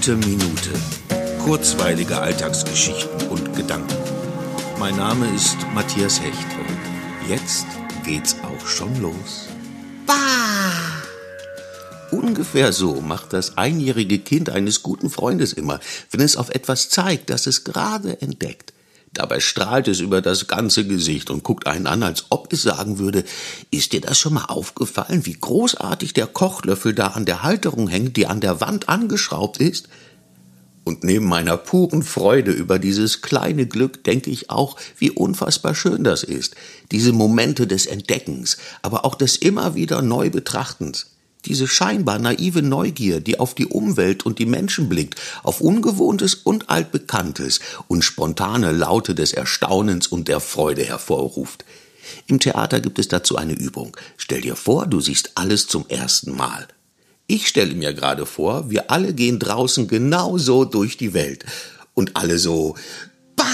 Gute Minute. Kurzweilige Alltagsgeschichten und Gedanken. Mein Name ist Matthias Hecht und jetzt geht's auch schon los. Bah! Ungefähr so macht das einjährige Kind eines guten Freundes immer, wenn es auf etwas zeigt, das es gerade entdeckt. Dabei strahlt es über das ganze Gesicht und guckt einen an, als ob es sagen würde, ist dir das schon mal aufgefallen, wie großartig der Kochlöffel da an der Halterung hängt, die an der Wand angeschraubt ist? Und neben meiner puren Freude über dieses kleine Glück denke ich auch, wie unfassbar schön das ist, diese Momente des Entdeckens, aber auch des immer wieder Neubetrachtens. Diese scheinbar naive Neugier, die auf die Umwelt und die Menschen blickt, auf Ungewohntes und Altbekanntes und spontane Laute des Erstaunens und der Freude hervorruft. Im Theater gibt es dazu eine Übung. Stell dir vor, du siehst alles zum ersten Mal. Ich stelle mir gerade vor, wir alle gehen draußen genauso durch die Welt. Und alle so, bah!